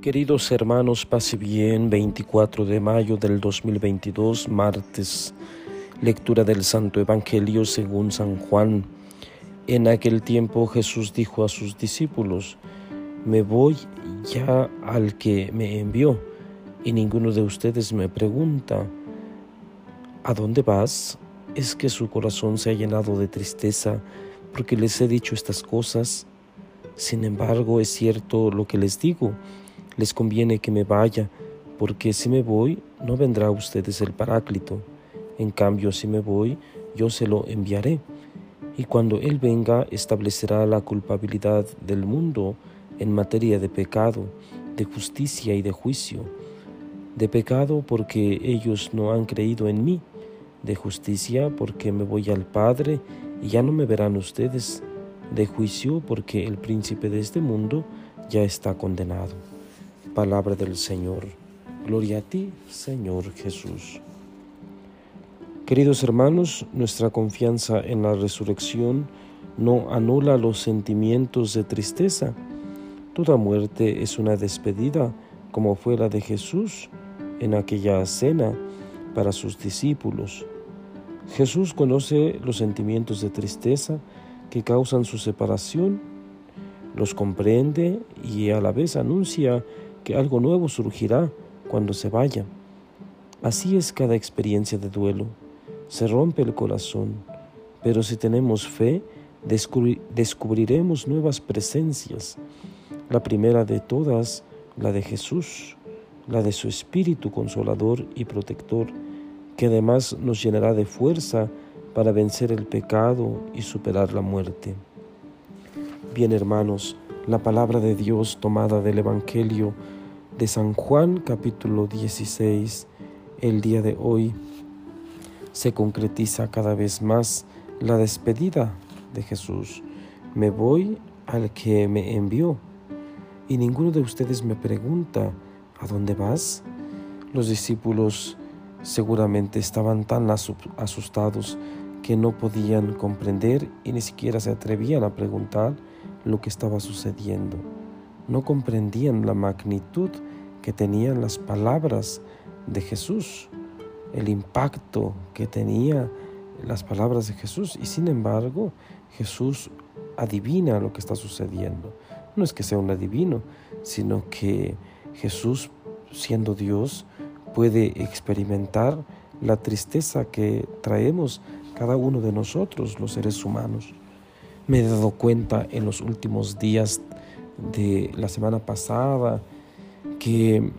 Queridos hermanos, pase bien, 24 de mayo del 2022, martes, lectura del Santo Evangelio según San Juan. En aquel tiempo Jesús dijo a sus discípulos, me voy ya al que me envió, y ninguno de ustedes me pregunta, ¿a dónde vas? ¿Es que su corazón se ha llenado de tristeza porque les he dicho estas cosas? Sin embargo, es cierto lo que les digo les conviene que me vaya, porque si me voy, no vendrá a ustedes el Paráclito. En cambio, si me voy, yo se lo enviaré. Y cuando Él venga, establecerá la culpabilidad del mundo en materia de pecado, de justicia y de juicio. De pecado porque ellos no han creído en mí, de justicia porque me voy al Padre y ya no me verán ustedes, de juicio porque el príncipe de este mundo ya está condenado. Palabra del Señor. Gloria a ti, Señor Jesús. Queridos hermanos, nuestra confianza en la resurrección no anula los sentimientos de tristeza. Toda muerte es una despedida, como fue la de Jesús en aquella cena para sus discípulos. Jesús conoce los sentimientos de tristeza que causan su separación, los comprende y a la vez anuncia que algo nuevo surgirá cuando se vaya. Así es cada experiencia de duelo. Se rompe el corazón, pero si tenemos fe, descubriremos nuevas presencias. La primera de todas, la de Jesús, la de su Espíritu consolador y protector, que además nos llenará de fuerza para vencer el pecado y superar la muerte. Bien hermanos, la palabra de Dios tomada del Evangelio de San Juan capítulo 16, el día de hoy se concretiza cada vez más la despedida de Jesús. Me voy al que me envió. Y ninguno de ustedes me pregunta, ¿a dónde vas? Los discípulos seguramente estaban tan asustados que no podían comprender y ni siquiera se atrevían a preguntar lo que estaba sucediendo. No comprendían la magnitud que tenían las palabras de Jesús, el impacto que tenía las palabras de Jesús. Y sin embargo, Jesús adivina lo que está sucediendo. No es que sea un adivino, sino que Jesús, siendo Dios, puede experimentar la tristeza que traemos cada uno de nosotros, los seres humanos. Me he dado cuenta en los últimos días de la semana pasada que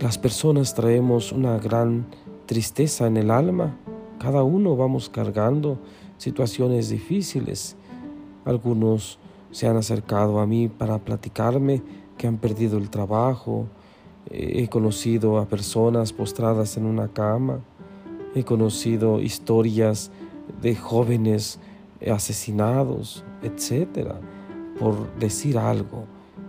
las personas traemos una gran tristeza en el alma. Cada uno vamos cargando situaciones difíciles. Algunos se han acercado a mí para platicarme que han perdido el trabajo. He conocido a personas postradas en una cama. He conocido historias de jóvenes asesinados, etcétera, por decir algo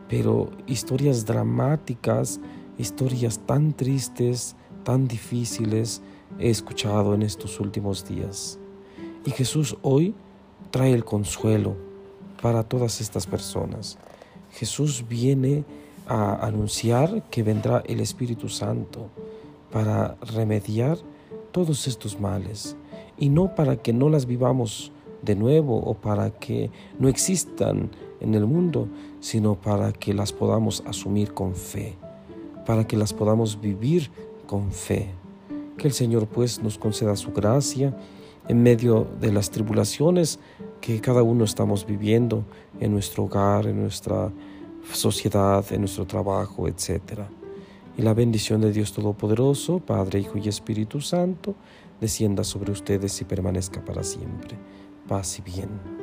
pero historias dramáticas, historias tan tristes, tan difíciles he escuchado en estos últimos días. Y Jesús hoy trae el consuelo para todas estas personas. Jesús viene a anunciar que vendrá el Espíritu Santo para remediar todos estos males y no para que no las vivamos de nuevo o para que no existan en el mundo, sino para que las podamos asumir con fe, para que las podamos vivir con fe. Que el Señor pues nos conceda su gracia en medio de las tribulaciones que cada uno estamos viviendo en nuestro hogar, en nuestra sociedad, en nuestro trabajo, etc. Y la bendición de Dios Todopoderoso, Padre, Hijo y Espíritu Santo, descienda sobre ustedes y permanezca para siempre. Paz y bien.